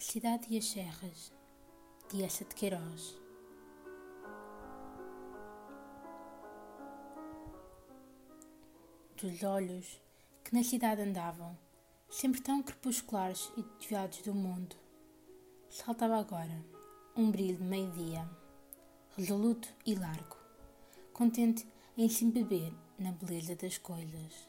A Cidade e as Serras, de Essa de Queiroz. Dos olhos que na cidade andavam, sempre tão crepusculares e desviados do mundo, saltava agora um brilho de meio-dia, resoluto e largo, contente em se embeber na beleza das coisas.